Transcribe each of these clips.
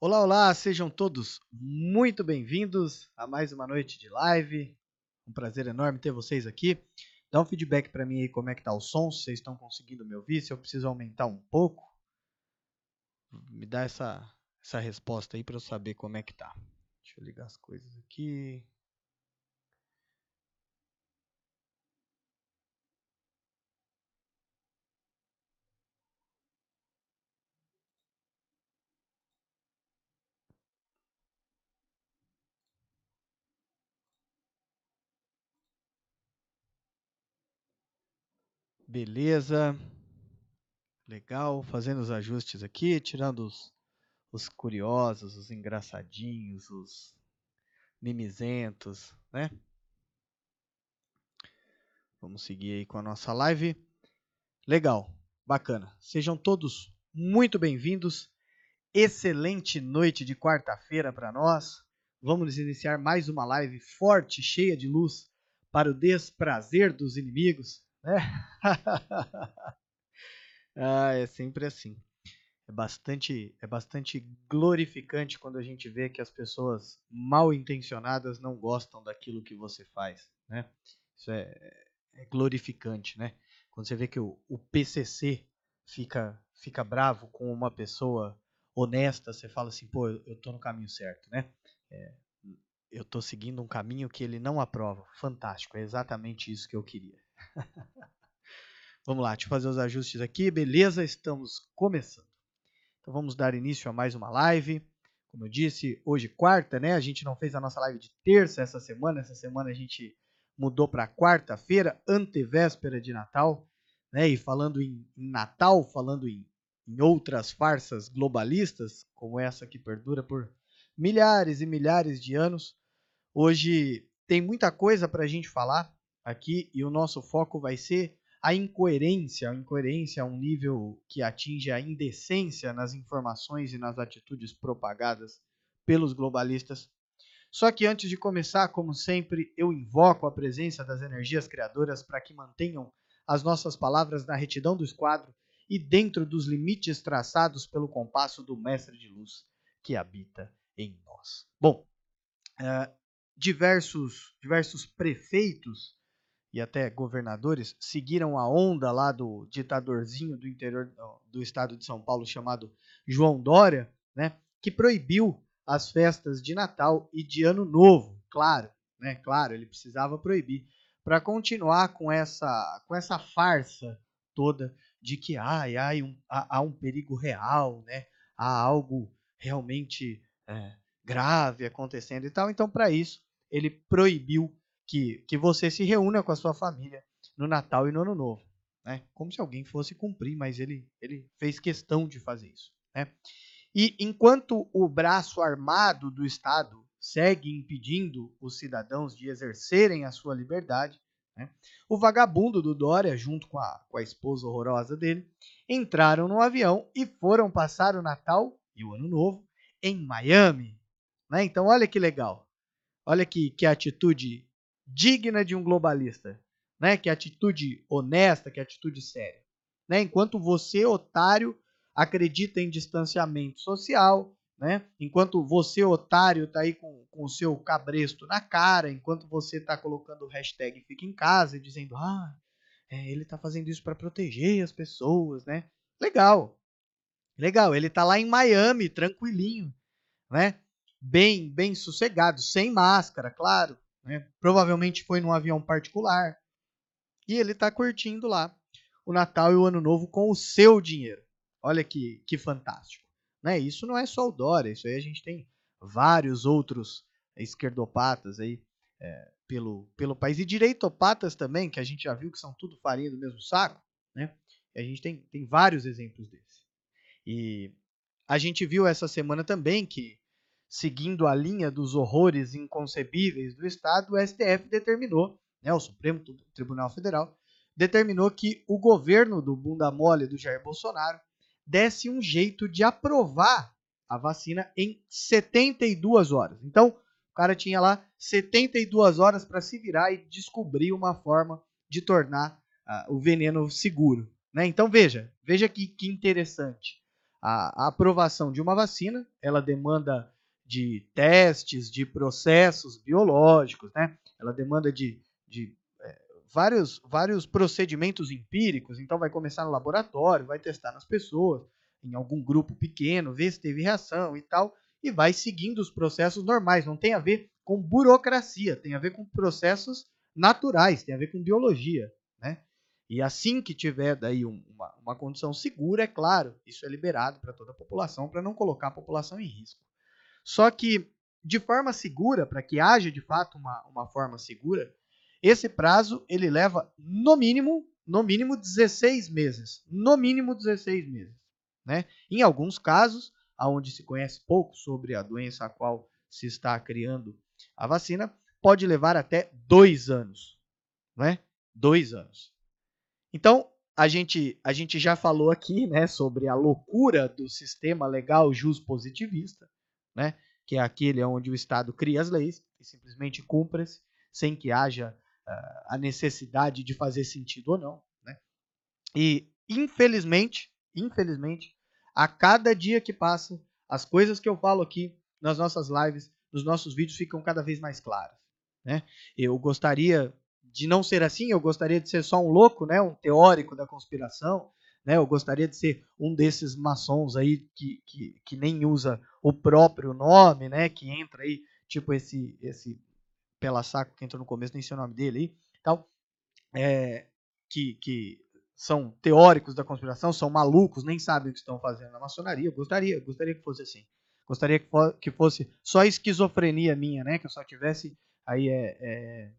Olá, olá, sejam todos muito bem-vindos a mais uma noite de live. Um prazer enorme ter vocês aqui. Dá um feedback para mim aí como é que tá o som, se vocês estão conseguindo me ouvir, se eu preciso aumentar um pouco. Me dá essa, essa resposta aí para eu saber como é que tá. Deixa eu ligar as coisas aqui. Beleza. Legal, fazendo os ajustes aqui, tirando os, os curiosos, os engraçadinhos, os mimizentos, né? Vamos seguir aí com a nossa live. Legal, bacana. Sejam todos muito bem-vindos. Excelente noite de quarta-feira para nós. Vamos iniciar mais uma live forte, cheia de luz, para o desprazer dos inimigos. Né? ah, é sempre assim. É bastante, é bastante glorificante quando a gente vê que as pessoas mal intencionadas não gostam daquilo que você faz, né? Isso é, é glorificante, né? Quando você vê que o, o PCC fica, fica bravo com uma pessoa honesta, você fala assim, pô, eu, eu tô no caminho certo, né? É, eu tô seguindo um caminho que ele não aprova. Fantástico, é exatamente isso que eu queria. vamos lá, deixa eu fazer os ajustes aqui. Beleza, estamos começando. Então vamos dar início a mais uma live. Como eu disse, hoje quarta, né? A gente não fez a nossa live de terça essa semana. Essa semana a gente mudou para quarta-feira, antevéspera de Natal. Né? E falando em, Natal, falando em, em outras farsas globalistas, como essa que perdura por milhares e milhares de anos, hoje tem muita coisa para a gente falar aqui e o nosso foco vai ser a incoerência. A incoerência é um nível que atinge a indecência nas informações e nas atitudes propagadas pelos globalistas. Só que antes de começar, como sempre, eu invoco a presença das energias criadoras para que mantenham as nossas palavras na retidão do esquadro e dentro dos limites traçados pelo compasso do Mestre de Luz que habita em nós. Bom, uh, diversos, diversos prefeitos e até governadores seguiram a onda lá do ditadorzinho do interior do estado de São Paulo chamado João Dória, né, que proibiu as festas de Natal e de Ano Novo, claro, né, claro, ele precisava proibir para continuar com essa com essa farsa toda de que ai, ai, um, há, há, um perigo real, né, há algo realmente é, grave acontecendo e tal. Então, para isso, ele proibiu que, que você se reúna com a sua família no Natal e no Ano Novo. Né? Como se alguém fosse cumprir, mas ele, ele fez questão de fazer isso. Né? E enquanto o braço armado do Estado segue impedindo os cidadãos de exercerem a sua liberdade, né? o vagabundo do Dória, junto com a, com a esposa horrorosa dele, entraram no avião e foram passar o Natal e o Ano Novo em Miami. Né? Então, olha que legal. Olha que, que atitude digna de um globalista, né? Que é atitude honesta, que é atitude séria, né? Enquanto você, otário, acredita em distanciamento social, né? Enquanto você, otário, tá aí com, o seu cabresto na cara, enquanto você tá colocando o hashtag fica em casa e dizendo, ah, é, ele tá fazendo isso para proteger as pessoas, né? Legal, legal. Ele tá lá em Miami, tranquilinho, né? Bem, bem sossegado, sem máscara, claro, né? Provavelmente foi num avião particular. E ele está curtindo lá o Natal e o Ano Novo com o seu dinheiro. Olha que, que fantástico. Né? Isso não é só o Dória, isso aí a gente tem vários outros esquerdopatas aí é, pelo, pelo país. E direitopatas também, que a gente já viu que são tudo farinha do mesmo saco. Né? E a gente tem, tem vários exemplos desses. E a gente viu essa semana também que seguindo a linha dos horrores inconcebíveis do Estado, o STF determinou, né, o Supremo Tribunal Federal, determinou que o governo do bunda mole do Jair Bolsonaro desse um jeito de aprovar a vacina em 72 horas. Então, o cara tinha lá 72 horas para se virar e descobrir uma forma de tornar uh, o veneno seguro. Né? Então, veja, veja que, que interessante. a, a aprovação de uma vacina, ela demanda de testes, de processos biológicos, né? Ela demanda de, de é, vários, vários procedimentos empíricos. Então, vai começar no laboratório, vai testar nas pessoas, em algum grupo pequeno, ver se teve reação e tal, e vai seguindo os processos normais. Não tem a ver com burocracia, tem a ver com processos naturais, tem a ver com biologia, né? E assim que tiver daí uma, uma condição segura, é claro, isso é liberado para toda a população, para não colocar a população em risco. Só que, de forma segura, para que haja de fato uma, uma forma segura, esse prazo ele leva no mínimo, no mínimo 16 meses. No mínimo 16 meses. Né? Em alguns casos, onde se conhece pouco sobre a doença a qual se está criando a vacina, pode levar até dois anos. Né? Dois anos. Então, a gente, a gente já falou aqui né, sobre a loucura do sistema legal jus positivista, né, que é aquele onde o Estado cria as leis e simplesmente cumpre-se sem que haja uh, a necessidade de fazer sentido ou não. Né? E, infelizmente, infelizmente, a cada dia que passa, as coisas que eu falo aqui nas nossas lives, nos nossos vídeos, ficam cada vez mais claras. Né? Eu gostaria de não ser assim, eu gostaria de ser só um louco, né, um teórico da conspiração, né, eu gostaria de ser um desses maçons aí que, que, que nem usa o próprio nome, né, que entra aí, tipo esse esse pela saco que entrou no começo, nem sei o nome dele aí, tal, é, que, que são teóricos da conspiração, são malucos, nem sabem o que estão fazendo na maçonaria. Eu gostaria, gostaria que fosse assim. Gostaria que, fosse só esquizofrenia minha, né? Que eu só tivesse aí é, é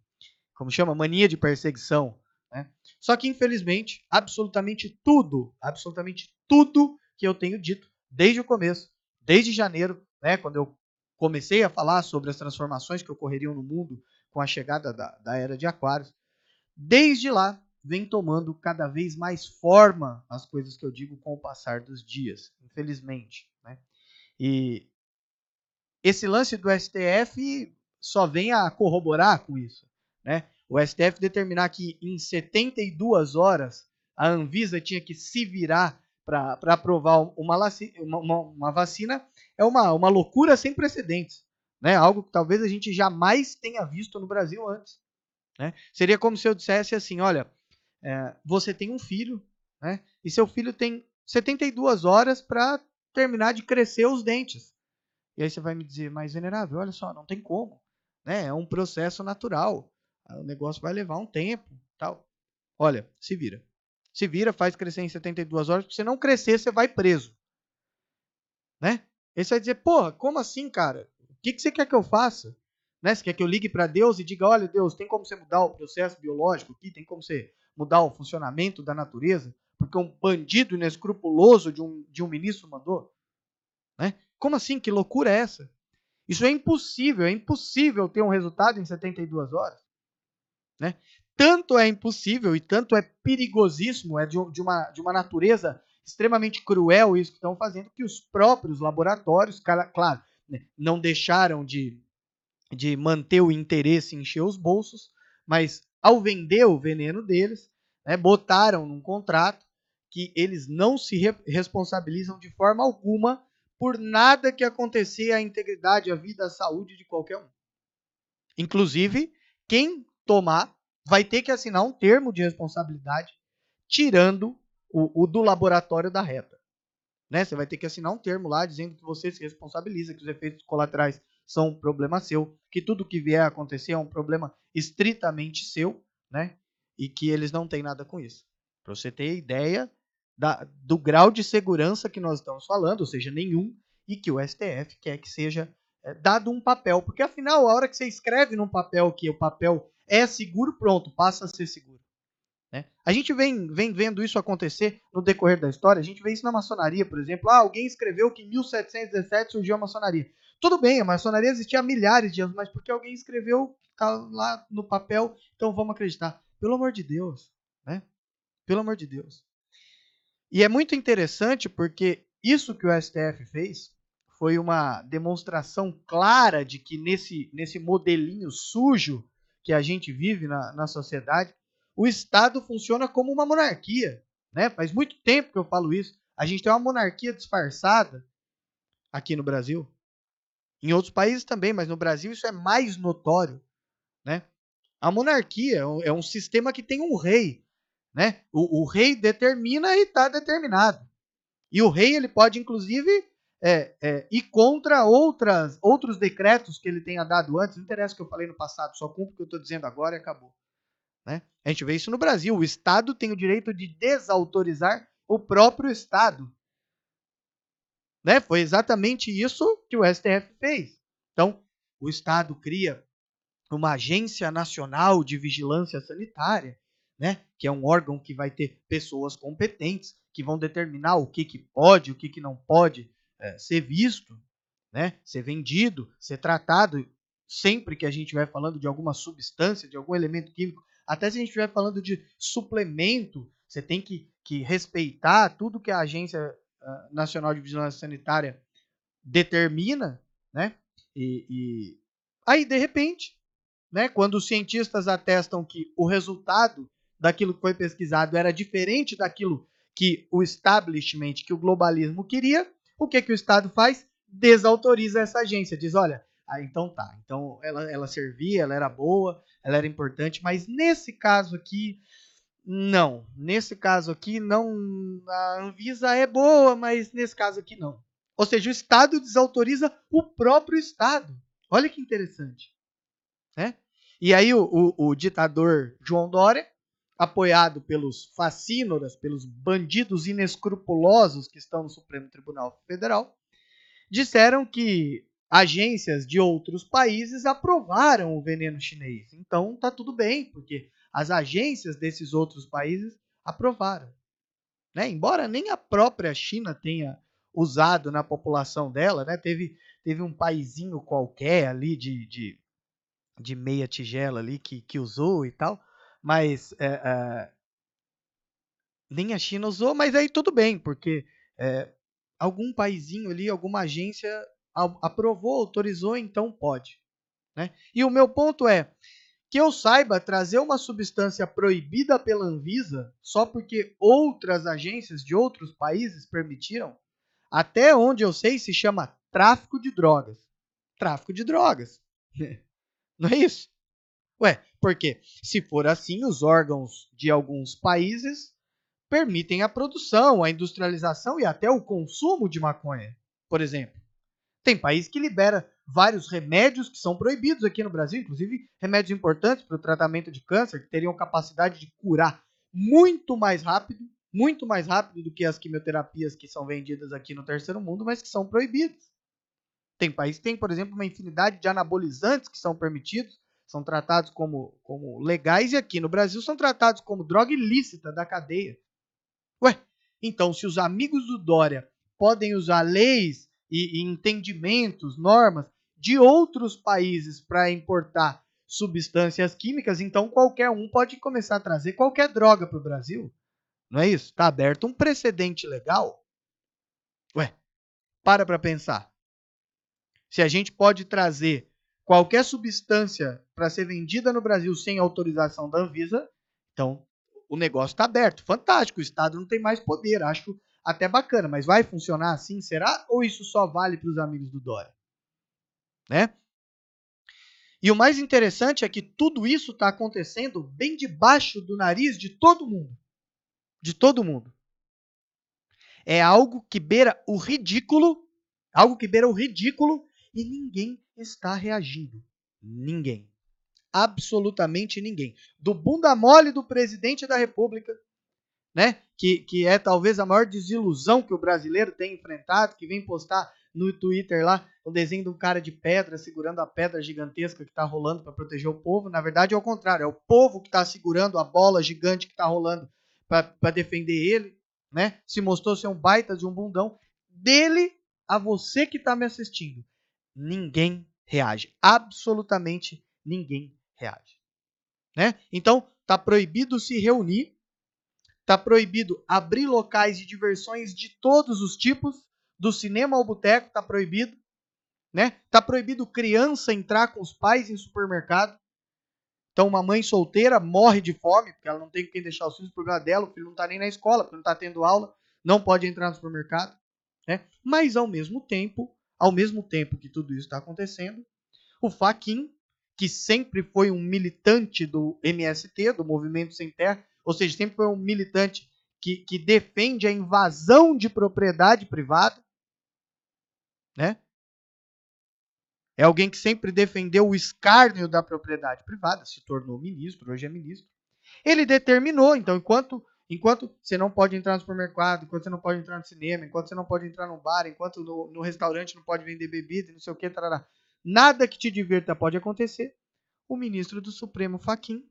como chama, mania de perseguição. Né? Só que, infelizmente, absolutamente tudo, absolutamente tudo que eu tenho dito desde o começo, desde janeiro, né, quando eu comecei a falar sobre as transformações que ocorreriam no mundo com a chegada da, da era de Aquários, desde lá vem tomando cada vez mais forma as coisas que eu digo com o passar dos dias, infelizmente. Né? E esse lance do STF só vem a corroborar com isso né? O STF determinar que em 72 horas a Anvisa tinha que se virar para aprovar uma, uma, uma, vacina é uma, uma loucura sem precedentes. Né? Algo que talvez a gente jamais tenha visto no Brasil antes. Né? Seria como se eu dissesse assim: olha, é, você tem um filho, né? e seu filho tem 72 horas para terminar de crescer os dentes. E aí você vai me dizer, mas venerável, olha só, não tem como. Né? É um processo natural. O negócio vai levar um tempo, tal. Olha, se vira. Se vira, faz crescer em 72 horas, porque se não crescer, você vai preso. Né? Você vai dizer, porra, como assim, cara? O que, que você quer que eu faça? Né? Você quer que eu ligue para Deus e diga, olha, Deus, tem como você mudar o processo biológico aqui? Tem como você mudar o funcionamento da natureza? Porque um bandido inescrupuloso de um, de um ministro mandou? Né? Como assim? Que loucura é essa? Isso é impossível, é impossível ter um resultado em 72 horas. Né? Tanto é impossível e tanto é perigosíssimo, é de, de, uma, de uma natureza extremamente cruel isso que estão fazendo, que os próprios laboratórios, claro, né, não deixaram de, de manter o interesse em encher os bolsos, mas ao vender o veneno deles, né, botaram num contrato que eles não se re responsabilizam de forma alguma por nada que acontecer à integridade, à vida, à saúde de qualquer um. Inclusive, quem tomar, vai ter que assinar um termo de responsabilidade, tirando o, o do laboratório da reta. Né? Você vai ter que assinar um termo lá dizendo que você se responsabiliza, que os efeitos colaterais são um problema seu, que tudo que vier a acontecer é um problema estritamente seu, né? E que eles não têm nada com isso. Para você ter ideia da, do grau de segurança que nós estamos falando, ou seja, nenhum, e que o STF quer que seja é, dado um papel. Porque afinal, a hora que você escreve num papel que o papel é seguro, pronto, passa a ser seguro. Né? A gente vem, vem vendo isso acontecer no decorrer da história. A gente vê isso na maçonaria, por exemplo. Ah, alguém escreveu que em 1717 surgiu a maçonaria. Tudo bem, a maçonaria existia há milhares de anos, mas porque alguém escreveu tá lá no papel, então vamos acreditar. Pelo amor de Deus, né? Pelo amor de Deus. E é muito interessante porque isso que o STF fez foi uma demonstração clara de que nesse, nesse modelinho sujo que a gente vive na, na sociedade, o Estado funciona como uma monarquia. Né? Faz muito tempo que eu falo isso. A gente tem uma monarquia disfarçada aqui no Brasil. Em outros países também, mas no Brasil isso é mais notório, né? A monarquia é um é sistema que tem um rei, né? O, o rei determina e está determinado. E o rei ele pode inclusive é, é, ir contra outras, outros decretos que ele tenha dado antes. Não interessa o que eu falei no passado, só cumpro o que eu estou dizendo agora e acabou. Né? A gente vê isso no Brasil. O Estado tem o direito de desautorizar o próprio Estado. Né? Foi exatamente isso que o STF fez. Então, o Estado cria uma agência nacional de vigilância sanitária, né? que é um órgão que vai ter pessoas competentes que vão determinar o que, que pode, o que, que não pode é, ser visto, né? ser vendido, ser tratado. Sempre que a gente vai falando de alguma substância, de algum elemento químico, até se a gente estiver falando de suplemento, você tem que, que respeitar tudo que a Agência uh, Nacional de Vigilância Sanitária determina, né? E, e, aí, de repente, né, quando os cientistas atestam que o resultado daquilo que foi pesquisado era diferente daquilo que o establishment, que o globalismo queria, o que, que o Estado faz? Desautoriza essa agência, diz, olha, ah, então tá, então ela, ela servia, ela era boa, ela era importante, mas nesse caso aqui, não. Nesse caso aqui, não. A Anvisa é boa, mas nesse caso aqui, não. Ou seja, o Estado desautoriza o próprio Estado. Olha que interessante. Né? E aí o, o, o ditador João Dória, apoiado pelos facínoras, pelos bandidos inescrupulosos que estão no Supremo Tribunal Federal, disseram que agências de outros países aprovaram o veneno chinês. Então tá tudo bem, porque as agências desses outros países aprovaram. Né? Embora nem a própria China tenha usado na população dela, né? teve, teve um paizinho qualquer ali de, de, de meia tigela ali que, que usou e tal, mas é, é, nem a China usou, mas aí tudo bem, porque é, algum paizinho ali, alguma agência aprovou, autorizou, então pode. Né? E o meu ponto é que eu saiba trazer uma substância proibida pela Anvisa só porque outras agências de outros países permitiram, até onde eu sei se chama tráfico de drogas. Tráfico de drogas. Não é isso? Ué, porque se for assim, os órgãos de alguns países permitem a produção, a industrialização e até o consumo de maconha, por exemplo. Tem país que libera vários remédios que são proibidos aqui no Brasil, inclusive remédios importantes para o tratamento de câncer, que teriam capacidade de curar muito mais rápido, muito mais rápido do que as quimioterapias que são vendidas aqui no terceiro mundo, mas que são proibidas. Tem país que tem, por exemplo, uma infinidade de anabolizantes que são permitidos, são tratados como, como legais, e aqui no Brasil são tratados como droga ilícita da cadeia. Ué, então se os amigos do Dória podem usar leis e, e entendimentos, normas de outros países para importar substâncias químicas, então qualquer um pode começar a trazer qualquer droga para o Brasil. Não é isso? Está aberto um precedente legal. Ué, para para pensar. Se a gente pode trazer qualquer substância para ser vendida no Brasil sem autorização da Anvisa, então o negócio está aberto. Fantástico, o Estado não tem mais poder. Acho até bacana, mas vai funcionar assim, será? Ou isso só vale para os amigos do Dória? Né? E o mais interessante é que tudo isso está acontecendo bem debaixo do nariz de todo mundo. De todo mundo. É algo que beira o ridículo, algo que beira o ridículo e ninguém está reagindo. Ninguém. Absolutamente ninguém. Do bunda mole do presidente da República né? Que, que é talvez a maior desilusão que o brasileiro tem enfrentado, que vem postar no Twitter lá o desenho de um cara de pedra segurando a pedra gigantesca que está rolando para proteger o povo. Na verdade é o contrário, é o povo que está segurando a bola gigante que está rolando para defender ele, né? Se mostrou ser um baita de um bundão. Dele a você que está me assistindo, ninguém reage, absolutamente ninguém reage, né? Então tá proibido se reunir Está proibido abrir locais de diversões de todos os tipos, do cinema ao boteco está proibido, né? Tá proibido criança entrar com os pais em supermercado. Então uma mãe solteira morre de fome porque ela não tem quem deixar os filhos por causa dela, o filho não está nem na escola, porque não está tendo aula, não pode entrar no supermercado, né? Mas ao mesmo tempo, ao mesmo tempo que tudo isso está acontecendo, o Faquin, que sempre foi um militante do MST, do Movimento Sem Terra, ou seja, sempre foi um militante que, que defende a invasão de propriedade privada, né? É alguém que sempre defendeu o escárnio da propriedade privada, se tornou ministro, hoje é ministro. Ele determinou, então, enquanto enquanto você não pode entrar no supermercado, enquanto você não pode entrar no cinema, enquanto você não pode entrar no bar, enquanto no, no restaurante não pode vender bebida, não sei o que, tarará, nada que te divirta pode acontecer. O ministro do Supremo, Faquim,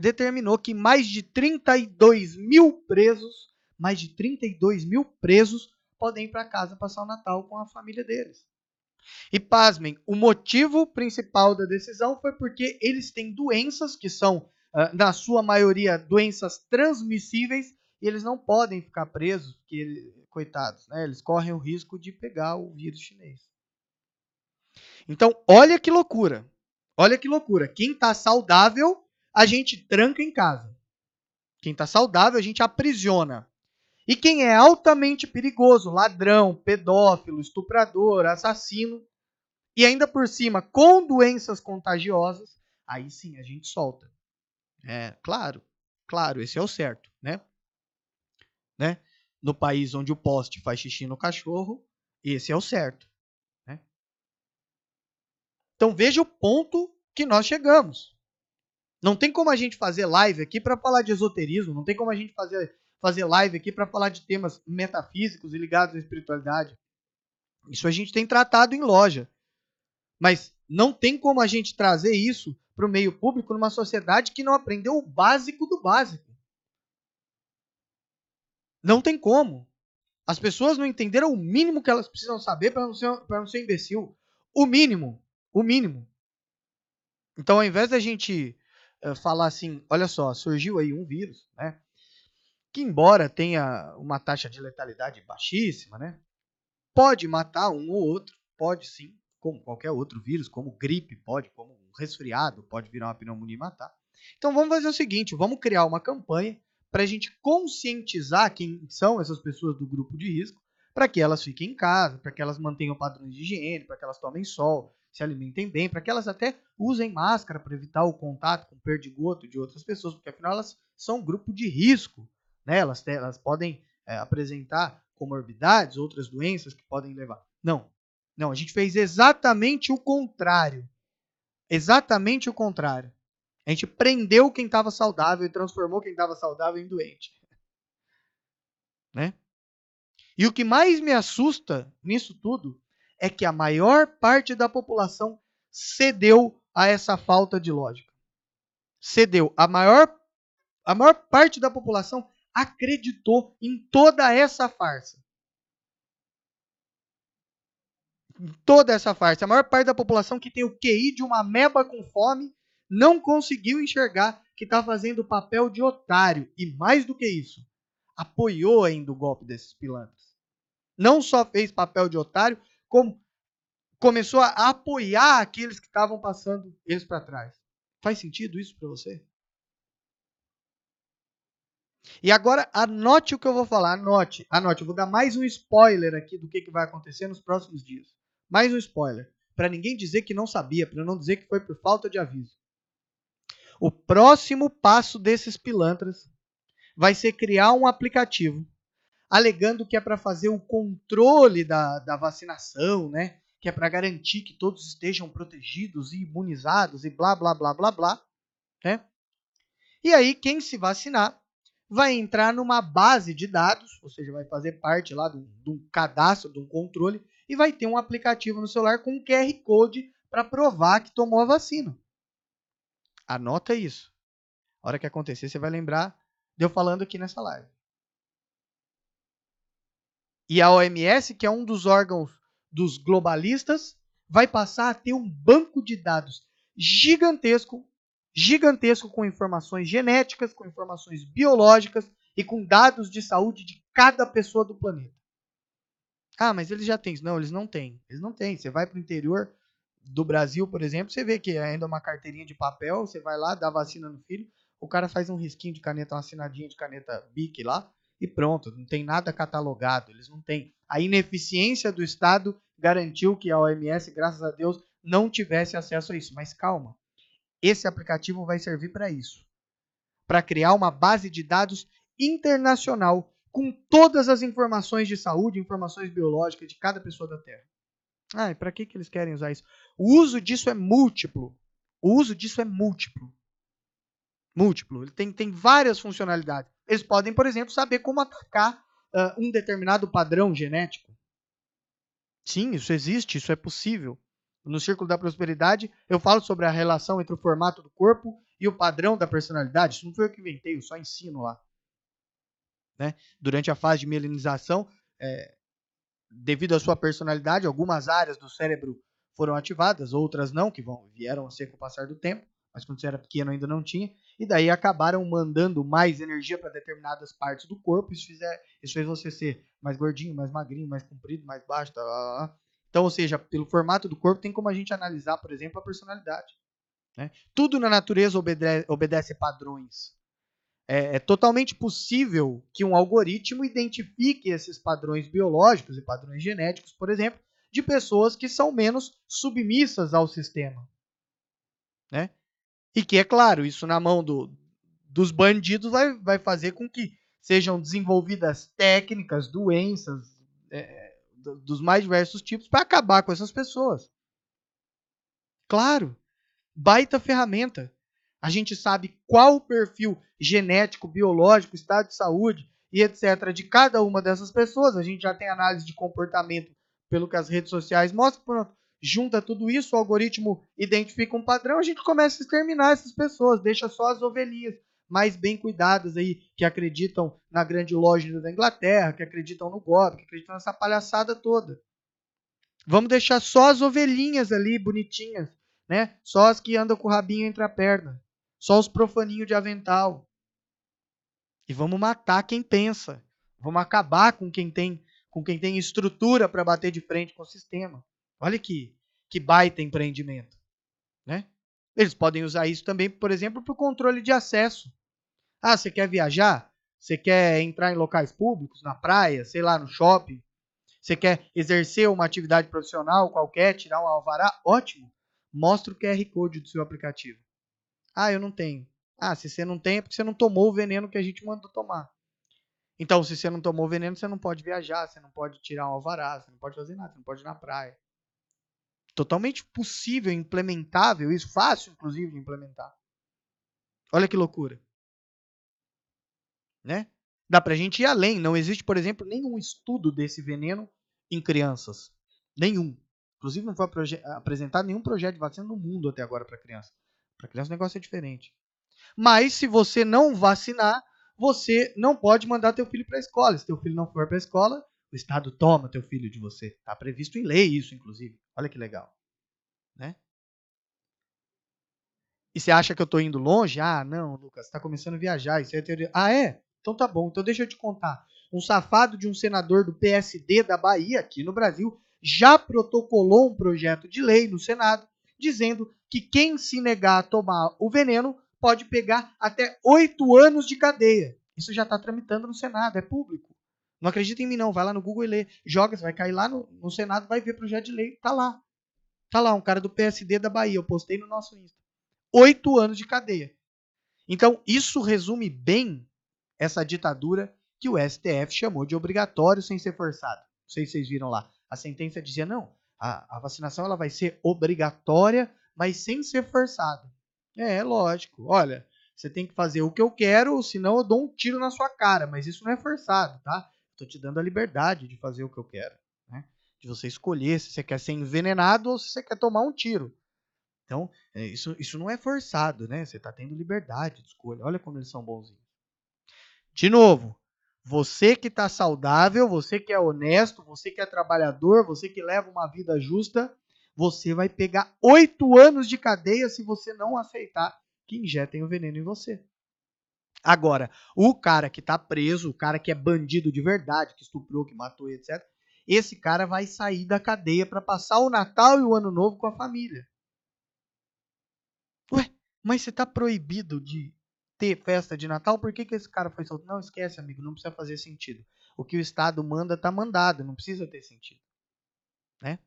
determinou que mais de 32 mil presos, mais de 32 mil presos, podem ir para casa passar o Natal com a família deles. E pasmem, o motivo principal da decisão foi porque eles têm doenças que são, na sua maioria, doenças transmissíveis e eles não podem ficar presos, porque, coitados, né, eles correm o risco de pegar o vírus chinês. Então, olha que loucura. Olha que loucura. Quem está saudável a gente tranca em casa. Quem está saudável, a gente aprisiona. E quem é altamente perigoso, ladrão, pedófilo, estuprador, assassino, e ainda por cima com doenças contagiosas, aí sim a gente solta. É, claro, claro, esse é o certo, né? né? No país onde o poste faz xixi no cachorro, esse é o certo. Né? Então veja o ponto que nós chegamos. Não tem como a gente fazer live aqui para falar de esoterismo, não tem como a gente fazer, fazer live aqui para falar de temas metafísicos e ligados à espiritualidade. Isso a gente tem tratado em loja. Mas não tem como a gente trazer isso para o meio público numa sociedade que não aprendeu o básico do básico. Não tem como. As pessoas não entenderam o mínimo que elas precisam saber para não, ser, não ser imbecil. O mínimo. O mínimo. Então, ao invés da gente uh, falar assim, olha só, surgiu aí um vírus, né? Que embora tenha uma taxa de letalidade baixíssima, né? Pode matar um ou outro, pode sim, como qualquer outro vírus, como gripe, pode, como um resfriado, pode virar uma pneumonia e matar. Então vamos fazer o seguinte, vamos criar uma campanha para a gente conscientizar quem são essas pessoas do grupo de risco, para que elas fiquem em casa, para que elas mantenham padrões de higiene, para que elas tomem sol, se alimentem bem, para que elas até usem máscara para evitar o contato com perdigoto de outras pessoas, porque afinal elas são um grupo de risco, né? Elas, elas podem é, apresentar comorbidades, outras doenças que podem levar. Não, não, a gente fez exatamente o contrário. Exatamente o contrário. A gente prendeu quem estava saudável e transformou quem estava saudável em doente. Né? E o que mais me assusta nisso tudo é que a maior parte da população cedeu a essa falta de lógica. Cedeu. A maior, a maior parte da população acreditou em toda essa farsa. Toda essa farsa. A maior parte da população que tem o QI de uma meba com fome não conseguiu enxergar que está fazendo o papel de otário. E mais do que isso, apoiou ainda o golpe desses pilantras. Não só fez papel de otário, como começou a apoiar aqueles que estavam passando eles para trás. Faz sentido isso para você? E agora anote o que eu vou falar, anote, anote. Eu vou dar mais um spoiler aqui do que, que vai acontecer nos próximos dias. Mais um spoiler, para ninguém dizer que não sabia, para não dizer que foi por falta de aviso. O próximo passo desses pilantras vai ser criar um aplicativo alegando que é para fazer o controle da, da vacinação, né? Que é para garantir que todos estejam protegidos e imunizados e blá, blá, blá, blá, blá, né? E aí, quem se vacinar vai entrar numa base de dados, ou seja, vai fazer parte lá de um cadastro, de um controle, e vai ter um aplicativo no celular com um QR Code para provar que tomou a vacina. Anota isso. A hora que acontecer, você vai lembrar de eu falando aqui nessa live. E a OMS, que é um dos órgãos dos globalistas, vai passar a ter um banco de dados gigantesco, gigantesco com informações genéticas, com informações biológicas e com dados de saúde de cada pessoa do planeta. Ah, mas eles já têm. Não, eles não têm. Eles não têm. Você vai para o interior do Brasil, por exemplo, você vê que é ainda uma carteirinha de papel, você vai lá, dá vacina no filho, o cara faz um risquinho de caneta, uma assinadinha de caneta Bic lá, e pronto, não tem nada catalogado, eles não têm. A ineficiência do Estado garantiu que a OMS, graças a Deus, não tivesse acesso a isso. Mas calma, esse aplicativo vai servir para isso para criar uma base de dados internacional com todas as informações de saúde, informações biológicas de cada pessoa da Terra. Ah, e para que, que eles querem usar isso? O uso disso é múltiplo. O uso disso é múltiplo. Múltiplo. Ele tem, tem várias funcionalidades. Eles podem, por exemplo, saber como atacar uh, um determinado padrão genético. Sim, isso existe, isso é possível. No Círculo da Prosperidade, eu falo sobre a relação entre o formato do corpo e o padrão da personalidade. Isso não foi eu que inventei, eu só ensino lá. Né? Durante a fase de mielinização, é, devido à sua personalidade, algumas áreas do cérebro foram ativadas, outras não, que vão, vieram a ser com o passar do tempo, mas quando você era pequeno ainda não tinha, e daí acabaram mandando mais energia para determinadas partes do corpo, isso, fizer, isso fez você ser mais gordinho, mais magrinho, mais comprido, mais baixo, tá, tá, tá. Então, ou seja, pelo formato do corpo, tem como a gente analisar, por exemplo, a personalidade. Né? Tudo na natureza obedece, obedece padrões. É, é, totalmente possível que um algoritmo identifique esses padrões biológicos e padrões genéticos, por exemplo, de pessoas que são menos submissas ao sistema. Né? E que, é claro, isso na mão do, dos bandidos vai, vai fazer com que sejam desenvolvidas técnicas, doenças é, dos mais diversos tipos para acabar com essas pessoas. Claro, baita ferramenta. A gente sabe qual o perfil genético, biológico, estado de saúde e etc. de cada uma dessas pessoas. A gente já tem análise de comportamento pelo que as redes sociais mostram. Pronto. Junta tudo isso, o algoritmo identifica um padrão, a gente começa a exterminar essas pessoas, deixa só as ovelhinhas mais bem cuidadas aí, que acreditam na grande loja da Inglaterra, que acreditam no golpe, que acreditam nessa palhaçada toda. Vamos deixar só as ovelhinhas ali, bonitinhas, né? Só as que andam com o rabinho entre a perna. Só os profaninhos de avental. E vamos matar quem pensa. Vamos acabar com quem tem, com quem tem estrutura para bater de frente com o sistema. Olha que, que baita empreendimento. Né? Eles podem usar isso também, por exemplo, para o controle de acesso. Ah, você quer viajar? Você quer entrar em locais públicos, na praia, sei lá, no shopping? Você quer exercer uma atividade profissional qualquer, tirar um alvará? Ótimo. Mostra o QR Code do seu aplicativo. Ah, eu não tenho. Ah, se você não tem é porque você não tomou o veneno que a gente mandou tomar. Então, se você não tomou o veneno, você não pode viajar, você não pode tirar um alvará, você não pode fazer nada, você não pode ir na praia. Totalmente possível, implementável, isso fácil, inclusive, de implementar. Olha que loucura. Né? Dá pra gente ir além. Não existe, por exemplo, nenhum estudo desse veneno em crianças. Nenhum. Inclusive, não foi apresentado nenhum projeto de vacina no mundo até agora para criança. Para criança o negócio é diferente. Mas se você não vacinar, você não pode mandar teu filho para a escola. Se teu filho não for para a escola, o Estado toma teu filho de você. Está previsto em lei isso, inclusive. Olha que legal. Né? E você acha que eu estou indo longe? Ah, não, Lucas, está começando a viajar. Isso é teoria. Ah, é? Então tá bom. Então deixa eu te contar. Um safado de um senador do PSD da Bahia, aqui no Brasil, já protocolou um projeto de lei no Senado dizendo que quem se negar a tomar o veneno pode pegar até oito anos de cadeia. Isso já está tramitando no Senado, é público. Não acredita em mim, não. Vai lá no Google e lê. Joga, você vai cair lá no, no Senado, vai ver projeto de lei. Tá lá. Tá lá, um cara do PSD da Bahia. Eu postei no nosso Insta. Oito anos de cadeia. Então, isso resume bem essa ditadura que o STF chamou de obrigatório sem ser forçado. Não sei se vocês viram lá. A sentença dizia, não, a, a vacinação ela vai ser obrigatória, mas sem ser forçado. É, lógico. Olha, você tem que fazer o que eu quero, senão eu dou um tiro na sua cara. Mas isso não é forçado, tá? Estou te dando a liberdade de fazer o que eu quero. Né? De você escolher se você quer ser envenenado ou se você quer tomar um tiro. Então, é, isso, isso não é forçado, né? Você está tendo liberdade de escolha. Olha como eles são bonzinhos. De novo, você que está saudável, você que é honesto, você que é trabalhador, você que leva uma vida justa, você vai pegar oito anos de cadeia se você não aceitar que injetem o veneno em você. Agora, o cara que está preso, o cara que é bandido de verdade, que estuprou, que matou, etc., esse cara vai sair da cadeia para passar o Natal e o Ano Novo com a família. Ué, mas você está proibido de ter festa de Natal, por que, que esse cara foi solto? Não, esquece, amigo, não precisa fazer sentido. O que o Estado manda tá mandado, não precisa ter sentido. Né?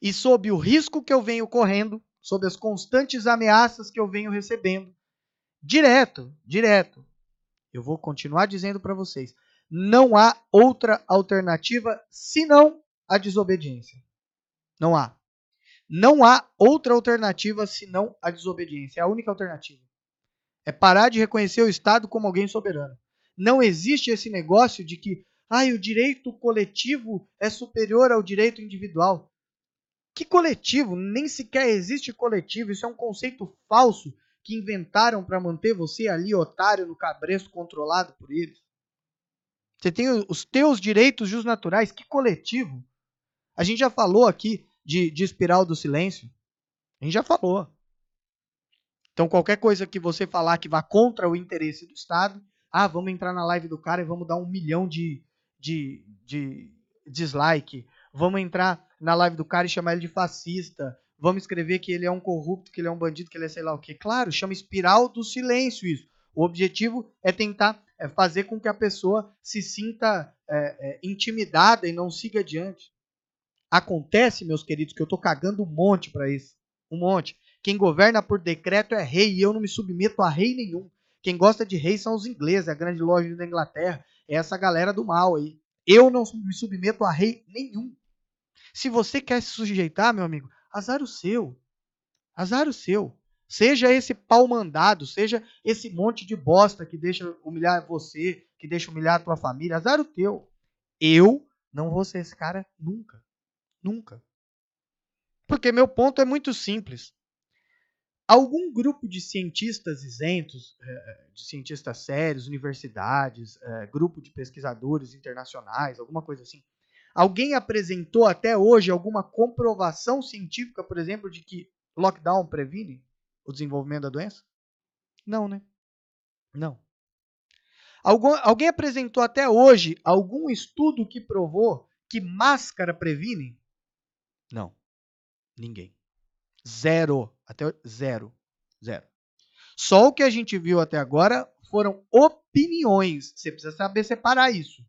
E sob o risco que eu venho correndo, sob as constantes ameaças que eu venho recebendo, direto, direto, eu vou continuar dizendo para vocês, não há outra alternativa senão a desobediência. Não há. Não há outra alternativa senão a desobediência. É a única alternativa. É parar de reconhecer o Estado como alguém soberano. Não existe esse negócio de que ah, o direito coletivo é superior ao direito individual. Que coletivo? Nem sequer existe coletivo. Isso é um conceito falso que inventaram para manter você ali, otário, no cabresto controlado por eles. Você tem os teus direitos naturais. Que coletivo? A gente já falou aqui de, de espiral do silêncio. A gente já falou. Então, qualquer coisa que você falar que vá contra o interesse do Estado, ah, vamos entrar na live do cara e vamos dar um milhão de, de, de dislike. Vamos entrar na live do cara e chamar ele de fascista. Vamos escrever que ele é um corrupto, que ele é um bandido, que ele é sei lá o quê. Claro, chama espiral do silêncio isso. O objetivo é tentar é, fazer com que a pessoa se sinta é, é, intimidada e não siga adiante. Acontece, meus queridos, que eu estou cagando um monte para isso. Um monte. Quem governa por decreto é rei e eu não me submeto a rei nenhum. Quem gosta de rei são os ingleses, a grande loja da Inglaterra. É essa galera do mal aí. Eu não me submeto a rei nenhum. Se você quer se sujeitar, meu amigo, azar o seu. Azar o seu. Seja esse pau mandado, seja esse monte de bosta que deixa humilhar você, que deixa humilhar a tua família, azar o teu. Eu não vou ser esse cara nunca. Nunca. Porque meu ponto é muito simples algum grupo de cientistas isentos, é, é, de cientistas sérios, universidades, é, grupo de pesquisadores internacionais, alguma coisa assim, alguém apresentou até hoje alguma comprovação científica, por exemplo, de que lockdown previne o desenvolvimento da doença? Não, né? Não. Algum, alguém apresentou até hoje algum estudo que provou que máscara previne? Não. Ninguém. Zero. Até zero. Zero. Só o que a gente viu até agora foram opiniões. Você precisa saber separar isso.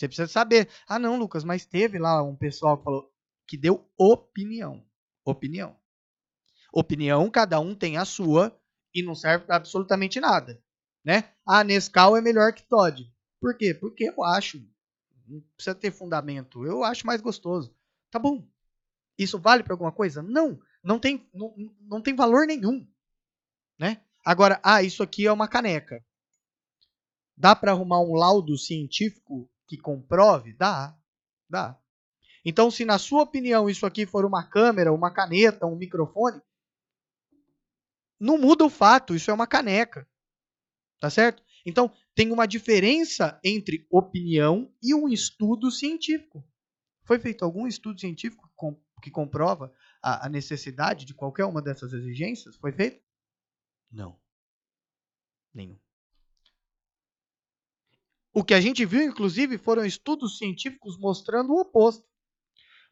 Você precisa saber. Ah, não, Lucas, mas teve lá um pessoal que falou que deu opinião. Opinião. Opinião, cada um tem a sua e não serve para absolutamente nada. Né? Ah, Nescau é melhor que Todd. Por quê? Porque eu acho. Não precisa ter fundamento. Eu acho mais gostoso. Tá bom. Isso vale para alguma coisa? Não, não tem, não, não tem valor nenhum, né? Agora, ah, isso aqui é uma caneca. Dá para arrumar um laudo científico que comprove? Dá, dá. Então, se na sua opinião isso aqui for uma câmera, uma caneta, um microfone, não muda o fato, isso é uma caneca. Tá certo? Então, tem uma diferença entre opinião e um estudo científico. Foi feito algum estudo científico que comprova a, necessidade de qualquer uma dessas exigências? Foi feito? Não. Nenhum. O que a gente viu, inclusive, foram estudos científicos mostrando o oposto.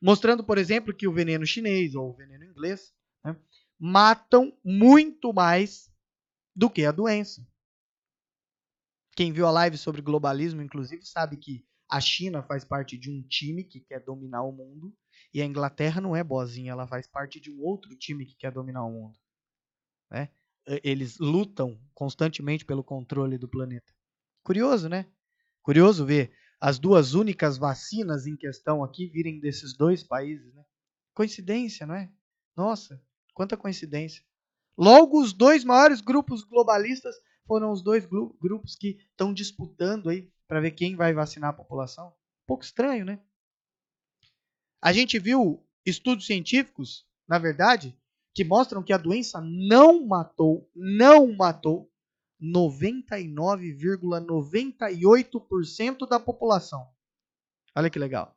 Mostrando, por exemplo, que o veneno chinês ou o veneno inglês né, matam muito mais do que a doença. Quem viu a live sobre globalismo, inclusive, sabe que a China faz parte de um time que quer dominar o mundo e a Inglaterra não é boazinha, ela faz parte de um outro time que quer dominar o mundo. Né? Eles lutam constantemente pelo controle do planeta. Curioso, né? Curioso ver as duas únicas vacinas em questão aqui virem desses dois países. Né? Coincidência, não é? Nossa, quanta coincidência. Logo, os dois maiores grupos globalistas foram os dois grupos que estão disputando aí para ver quem vai vacinar a população. Um pouco estranho, né? A gente viu estudos científicos, na verdade, que mostram que a doença não matou, não matou 99,98% da população. Olha que legal.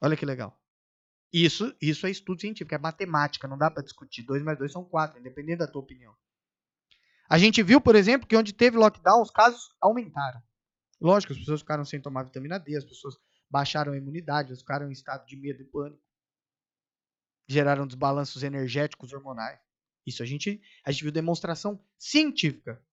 Olha que legal. Isso, isso é estudo científico, é matemática, não dá para discutir. 2 mais 2 são 4, independente da tua opinião. A gente viu, por exemplo, que onde teve lockdown, os casos aumentaram. Lógico, as pessoas ficaram sem tomar vitamina D, as pessoas baixaram a imunidade, eles ficaram em estado de medo e pânico. Geraram desbalanços energéticos hormonais. Isso a gente, a gente viu demonstração científica.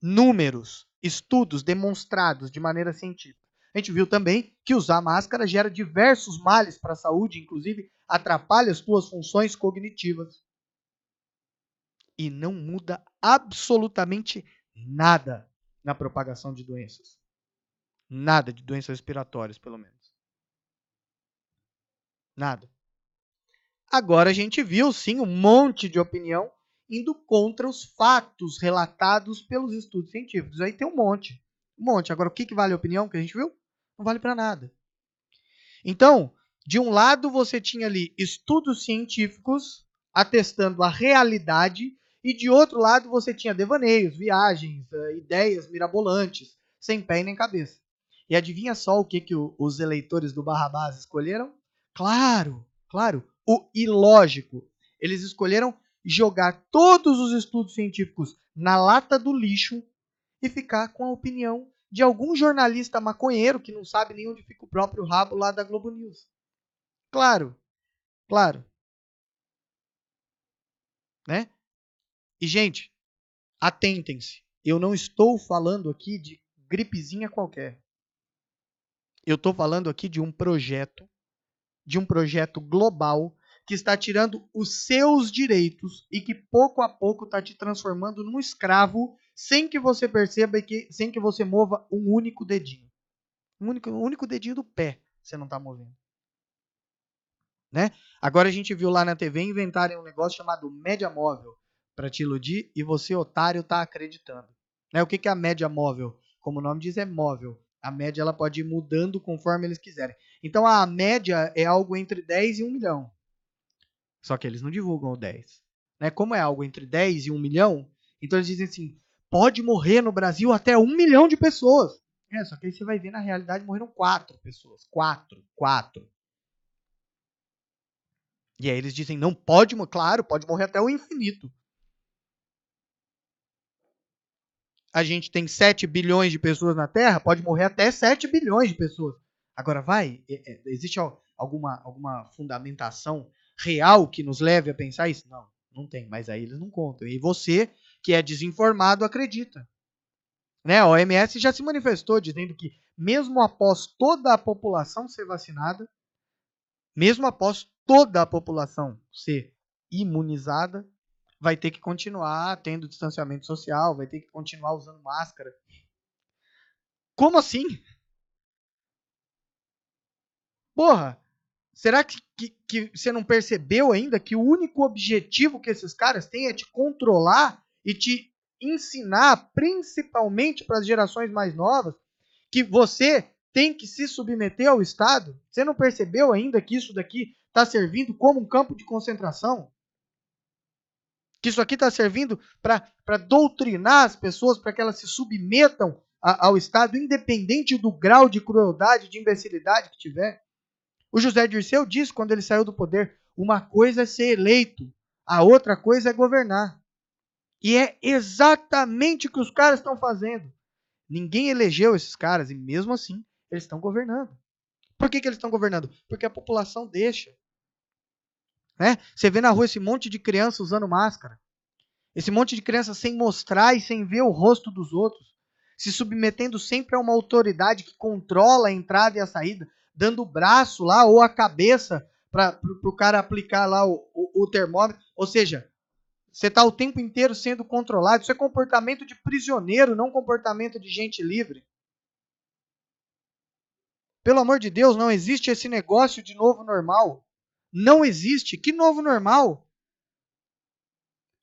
Números, estudos demonstrados de maneira científica. A gente viu também que usar máscara gera diversos males para a saúde, inclusive atrapalha as tuas funções cognitivas. E não muda absolutamente nada na propagação de doenças. Nada de doenças respiratórias, pelo menos. Nada. Agora a gente viu, sim, um monte de opinião indo contra os fatos relatados pelos estudos científicos. Aí tem um monte. Um monte. Agora, o que, que vale a opinião que a gente viu? Não vale para nada. Então, de um lado, você tinha ali estudos científicos atestando a realidade, e de outro lado, você tinha devaneios, viagens, eh, ideias mirabolantes, sem pé nem cabeça. E adivinha só o que, que os eleitores do Barrabás escolheram? Claro, claro, o ilógico. Eles escolheram jogar todos os estudos científicos na lata do lixo e ficar com a opinião de algum jornalista maconheiro que não sabe nem onde fica o próprio rabo lá da Globo News. Claro, claro. Né? E, gente, atentem-se. Eu não estou falando aqui de gripezinha qualquer. Eu estou falando aqui de um projeto, de um projeto global que está tirando os seus direitos e que pouco a pouco está te transformando num escravo sem que você perceba e que, sem que você mova um único dedinho. Um único, um único dedinho do pé você não está movendo. Né? Agora a gente viu lá na TV inventarem um negócio chamado média móvel para te iludir e você, otário, está acreditando. Né? O que, que é a média móvel? Como o nome diz, é móvel. A média ela pode ir mudando conforme eles quiserem. Então a média é algo entre 10 e 1 milhão. Só que eles não divulgam o 10. Né? Como é algo entre 10 e 1 milhão, então eles dizem assim: pode morrer no Brasil até um milhão de pessoas. É, só que aí você vai ver, na realidade, morreram quatro pessoas. Quatro. Quatro. E aí eles dizem, não pode, claro, pode morrer até o infinito. A gente tem 7 bilhões de pessoas na Terra, pode morrer até 7 bilhões de pessoas. Agora, vai, é, é, existe alguma, alguma fundamentação real que nos leve a pensar isso? Não, não tem, mas aí eles não contam. E você que é desinformado acredita. Né? A OMS já se manifestou dizendo que, mesmo após toda a população ser vacinada, mesmo após toda a população ser imunizada, vai ter que continuar tendo distanciamento social, vai ter que continuar usando máscara. Como assim? Porra, será que, que, que, você não percebeu ainda que o único objetivo que esses caras têm é te controlar e te ensinar, principalmente para as gerações mais novas, que você tem que se submeter ao Estado? Você não percebeu ainda que isso daqui está servindo como um campo de concentração? Que isso aqui está servindo para doutrinar as pessoas, para que elas se submetam a, ao Estado, independente do grau de crueldade, de imbecilidade que tiver? O José Dirceu disse quando ele saiu do poder: uma coisa é ser eleito, a outra coisa é governar. E é exatamente o que os caras estão fazendo. Ninguém elegeu esses caras e mesmo assim eles estão governando. Por que, que eles estão governando? Porque a população deixa. Né? Você vê na rua esse monte de criança usando máscara. Esse monte de criança sem mostrar e sem ver o rosto dos outros. Se submetendo sempre a uma autoridade que controla a entrada e a saída, dando o braço lá ou a cabeça para o cara aplicar lá o, o, o termômetro. Ou seja, você está o tempo inteiro sendo controlado. Isso é comportamento de prisioneiro, não comportamento de gente livre. Pelo amor de Deus, não existe esse negócio de novo normal. Não existe. Que novo normal?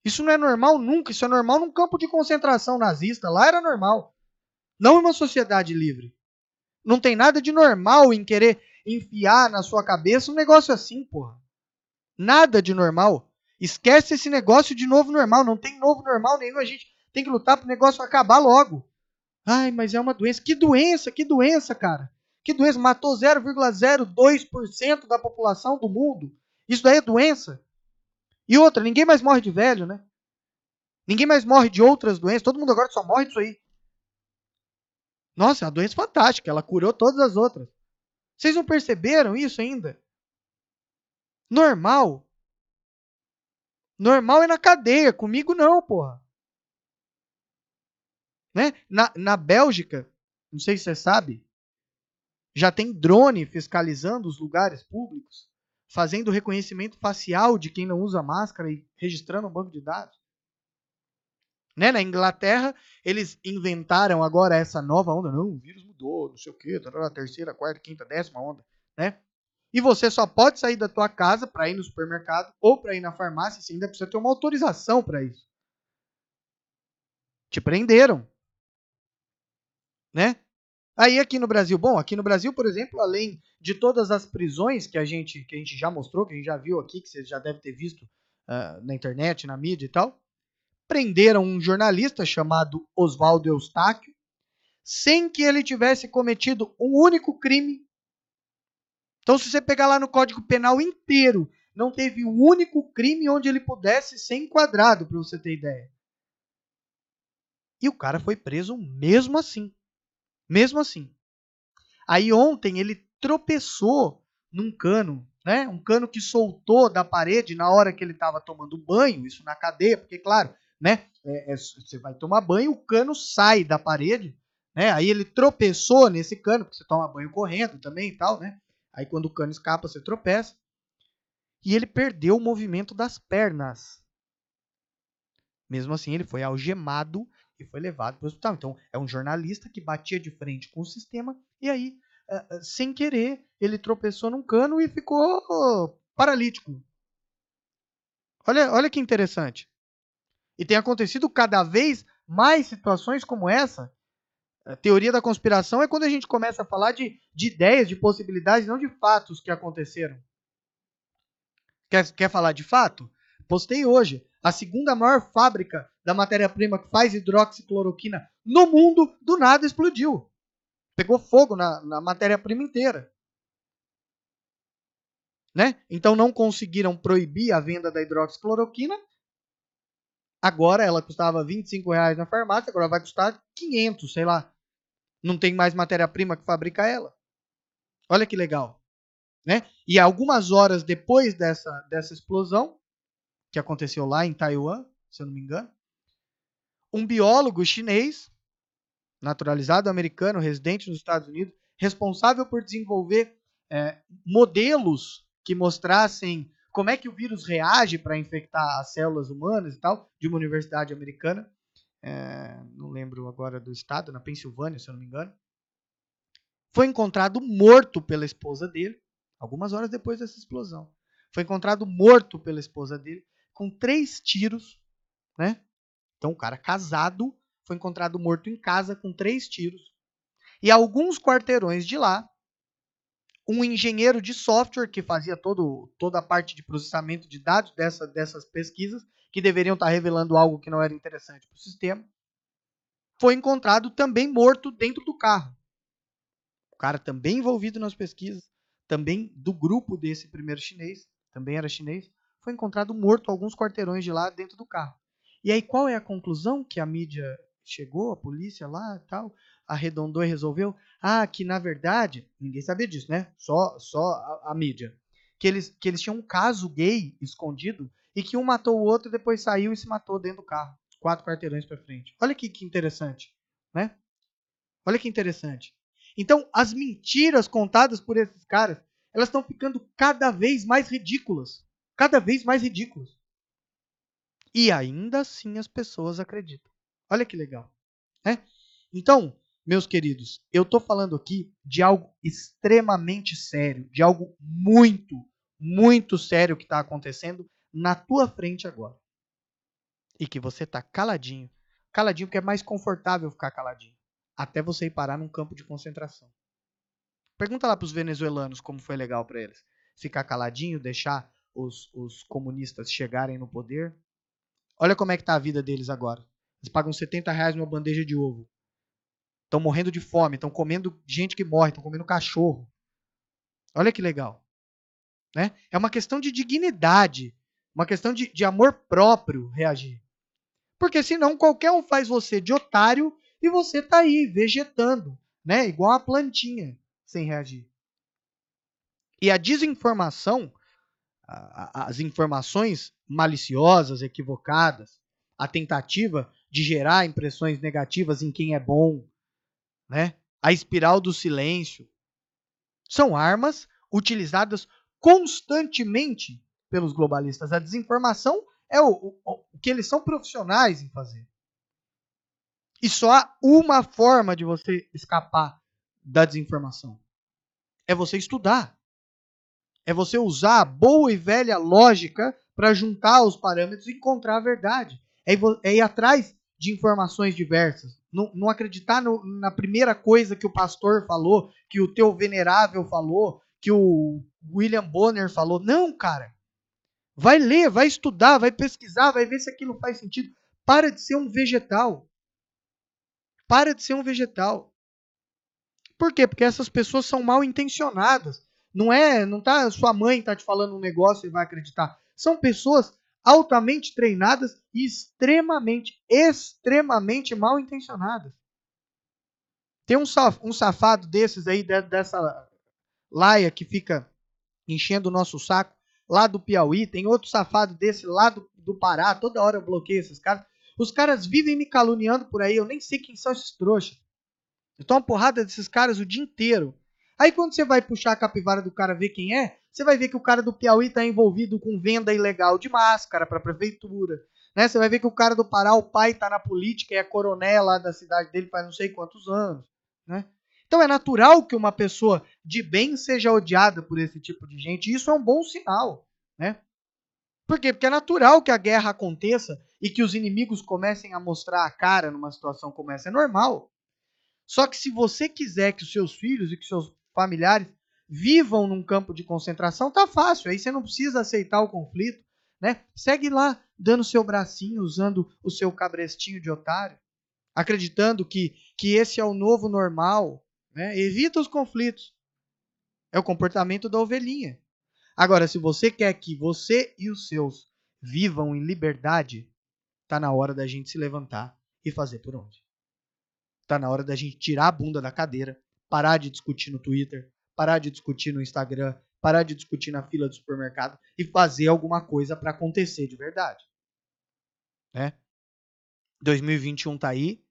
Isso não é normal nunca. Isso é normal num campo de concentração nazista. Lá era normal. Não em uma sociedade livre. Não tem nada de normal em querer enfiar na sua cabeça um negócio assim, porra. Nada de normal. Esquece esse negócio de novo normal. Não tem novo normal nenhum. A gente tem que lutar para o negócio acabar logo. Ai, mas é uma doença. Que doença? Que doença, cara? Que doença? Matou 0,02% da população do mundo. Isso daí é doença. E outra, ninguém mais morre de velho, né? Ninguém mais morre de outras doenças. Todo mundo agora só morre disso aí. Nossa, é uma doença fantástica. Ela curou todas as outras. Vocês não perceberam isso ainda? Normal Normal é na cadeia, comigo não, porra. Né? Na, na Bélgica, não sei se você sabe, já tem drone fiscalizando os lugares públicos, fazendo reconhecimento facial de quem não usa máscara e registrando um banco de dados. Né? Na Inglaterra, eles inventaram agora essa nova onda. Não, o vírus mudou, não sei o quê, tá terceira, quarta, quinta, décima onda, né? E você só pode sair da tua casa para ir no supermercado ou para ir na farmácia, você ainda precisa ter uma autorização para isso. Te prenderam. Né? Aí aqui no Brasil, bom, aqui no Brasil, por exemplo, além de todas as prisões que a gente que a gente já mostrou, que a gente já viu aqui, que você já deve ter visto uh, na internet, na mídia e tal, prenderam um jornalista chamado Oswaldo Eustáquio, sem que ele tivesse cometido um único crime. Então, se você pegar lá no Código Penal inteiro, não teve um único crime onde ele pudesse ser enquadrado, para você ter ideia. E o cara foi preso mesmo assim. Mesmo assim. Aí ontem ele tropeçou num cano, né? Um cano que soltou da parede na hora que ele estava tomando banho, isso na cadeia, porque claro, né? É, é, você vai tomar banho, o cano sai da parede, né? Aí ele tropeçou nesse cano, porque você toma banho correndo também e tal, né? Aí quando o cano escapa, você tropeça. E ele perdeu o movimento das pernas. Mesmo assim, ele foi algemado e foi levado para o hospital. Então, é um jornalista que batia de frente com o sistema e aí, uh, uh, sem querer, ele tropeçou num cano e ficou paralítico. Olha, olha que interessante. E tem acontecido cada vez mais situações como essa. A teoria da conspiração é quando a gente começa a falar de, de ideias, de possibilidades, não de fatos que aconteceram. Quer, quer falar de fato? Postei hoje. A segunda maior fábrica da matéria-prima que faz hidroxicloroquina no mundo, do nada explodiu. Pegou fogo na, na matéria-prima inteira. Né? Então não conseguiram proibir a venda da hidroxicloroquina Agora ela custava 25 reais na farmácia, agora vai custar 500, sei lá. Não tem mais matéria-prima que fabrica ela. Olha que legal. Né? E algumas horas depois dessa, dessa explosão, que aconteceu lá em Taiwan, se eu não me engano, um biólogo chinês, naturalizado americano, residente nos Estados Unidos, responsável por desenvolver é, modelos que mostrassem como é que o vírus reage para infectar as células humanas e tal, de uma universidade americana, é, não lembro agora do estado, na Pensilvânia, se eu não me engano, foi encontrado morto pela esposa dele, algumas horas depois dessa explosão. Foi encontrado morto pela esposa dele, com três tiros, né? Então, o cara casado foi encontrado morto em casa com três tiros. E alguns quarteirões de lá, um engenheiro de software que fazia todo, toda a parte de processamento de dados dessa, dessas pesquisas, que deveriam estar revelando algo que não era interessante para o sistema, foi encontrado também morto dentro do carro. O cara também envolvido nas pesquisas, também do grupo desse primeiro chinês, também era chinês, foi encontrado morto alguns quarteirões de lá dentro do carro. E aí qual é a conclusão que a mídia chegou, a polícia lá tal? Arredondou e resolveu? Ah, que na verdade, ninguém sabia disso, né? Só, só a, a mídia. Que eles, que eles tinham um caso gay escondido e que um matou o outro e depois saiu e se matou dentro do carro. Quatro quarteirões para frente. Olha que, que interessante, né? Olha que interessante. Então, as mentiras contadas por esses caras, elas estão ficando cada vez mais ridículas. Cada vez mais ridículas. E ainda assim as pessoas acreditam. Olha que legal. Né? Então, meus queridos, eu estou falando aqui de algo extremamente sério, de algo muito, muito sério que está acontecendo na tua frente agora. E que você está caladinho. Caladinho porque é mais confortável ficar caladinho. Até você ir parar num campo de concentração. Pergunta lá para os venezuelanos como foi legal para eles. Ficar caladinho, deixar os, os comunistas chegarem no poder. Olha como é que está a vida deles agora. Eles pagam 70 reais numa bandeja de ovo estão morrendo de fome, estão comendo gente que morre, estão comendo cachorro. Olha que legal. Né? É uma questão de dignidade, uma questão de, de amor próprio reagir. Porque senão qualquer um faz você de otário e você está aí vegetando, né? igual a plantinha, sem reagir. E a desinformação, as informações maliciosas, equivocadas, a tentativa de gerar impressões negativas em quem é bom, né? A espiral do silêncio. São armas utilizadas constantemente pelos globalistas. A desinformação é o, o, o que eles são profissionais em fazer. E só há uma forma de você escapar da desinformação: é você estudar. É você usar a boa e velha lógica para juntar os parâmetros e encontrar a verdade. É, é ir atrás de informações diversas. Não, acreditar no, na primeira coisa que o pastor falou, que o teu venerável falou, que o William Bonner falou. Não, cara. Vai ler, vai estudar, vai pesquisar, vai ver se aquilo faz sentido. Para de ser um vegetal. Para de ser um vegetal. Por quê? Porque essas pessoas são mal intencionadas. Não é, não tá, sua mãe tá te falando um negócio e vai acreditar. São pessoas altamente treinadas e extremamente, extremamente mal intencionadas. Tem um, safado desses aí, dessa laia que fica enchendo o nosso saco, lá do Piauí. Tem outro safado desse lá do, do Pará. Toda hora eu bloqueio esses caras. Os caras vivem me caluniando por aí. Eu nem sei quem são esses trouxas. Eu tomo porrada desses caras o dia inteiro. Aí quando você vai puxar a capivara do cara ver quem é, você vai ver que o cara do Piauí está envolvido com venda ilegal de máscara para a prefeitura. Né? Você vai ver que o cara do Pará, o pai está na política e é coronel lá da cidade dele faz não sei quantos anos. Né? Então é natural que uma pessoa de bem seja odiada por esse tipo de gente. E isso é um bom sinal. Né? Por quê? Porque é natural que a guerra aconteça e que os inimigos comecem a mostrar a cara numa situação como essa. É normal. Só que se você quiser que os seus filhos e que seus familiares vivam num campo de concentração, tá fácil. Aí você não precisa aceitar o conflito, né? Segue lá dando seu bracinho, usando o seu cabrestinho de otário, acreditando que, que esse é o novo normal, né? Evita os conflitos. É o comportamento da ovelhinha. Agora, se você quer que você e os seus vivam em liberdade, tá na hora da gente se levantar e fazer por onde. Tá na hora da gente tirar a bunda da cadeira parar de discutir no Twitter, parar de discutir no Instagram, parar de discutir na fila do supermercado e fazer alguma coisa para acontecer de verdade. Né? 2021 tá aí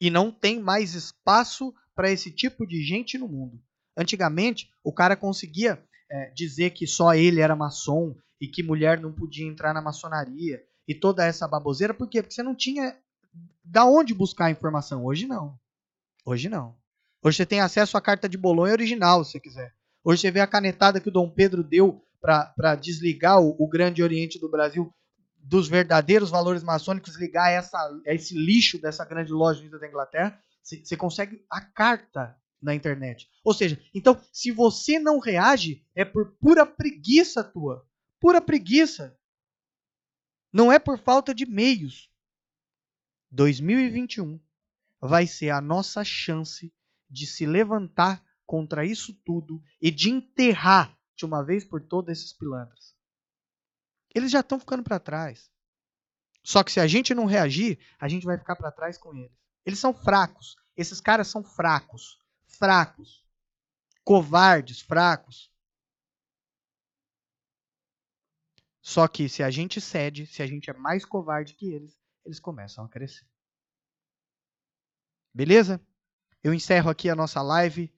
e não tem mais espaço para esse tipo de gente no mundo. Antigamente, o cara conseguia é, dizer que só ele era maçom e que mulher não podia entrar na maçonaria e toda essa baboseira. Por quê? Porque você não tinha da onde buscar a informação. Hoje não. Hoje não. Hoje você tem acesso à carta de Bolonha original, se quiser. Hoje você vê a canetada que o Dom Pedro deu para desligar o, o, Grande Oriente do Brasil dos verdadeiros valores maçônicos, ligar essa, esse lixo dessa grande loja da Inglaterra. Você, você consegue a carta na internet. Ou seja, então, se você não reage, é por pura preguiça tua. Pura preguiça. Não é por falta de meios. 2021 vai ser a nossa chance de se levantar contra isso tudo e de enterrar de uma vez por todas esses pilantras. Eles já estão ficando para trás. Só que se a gente não reagir, a gente vai ficar para trás com eles. Eles são fracos. Esses caras são fracos. Fracos. Covardes, fracos. Só que se a gente cede, se a gente é mais covarde que eles, eles começam a crescer. Beleza? Eu encerro aqui a nossa live.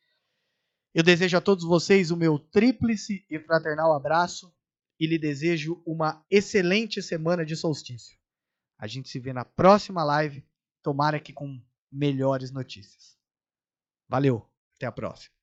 Eu desejo a todos vocês o meu tríplice e fraternal abraço e lhe desejo uma excelente semana de solstício. A gente se vê na próxima live, tomara que com melhores notícias. Valeu, até a próxima.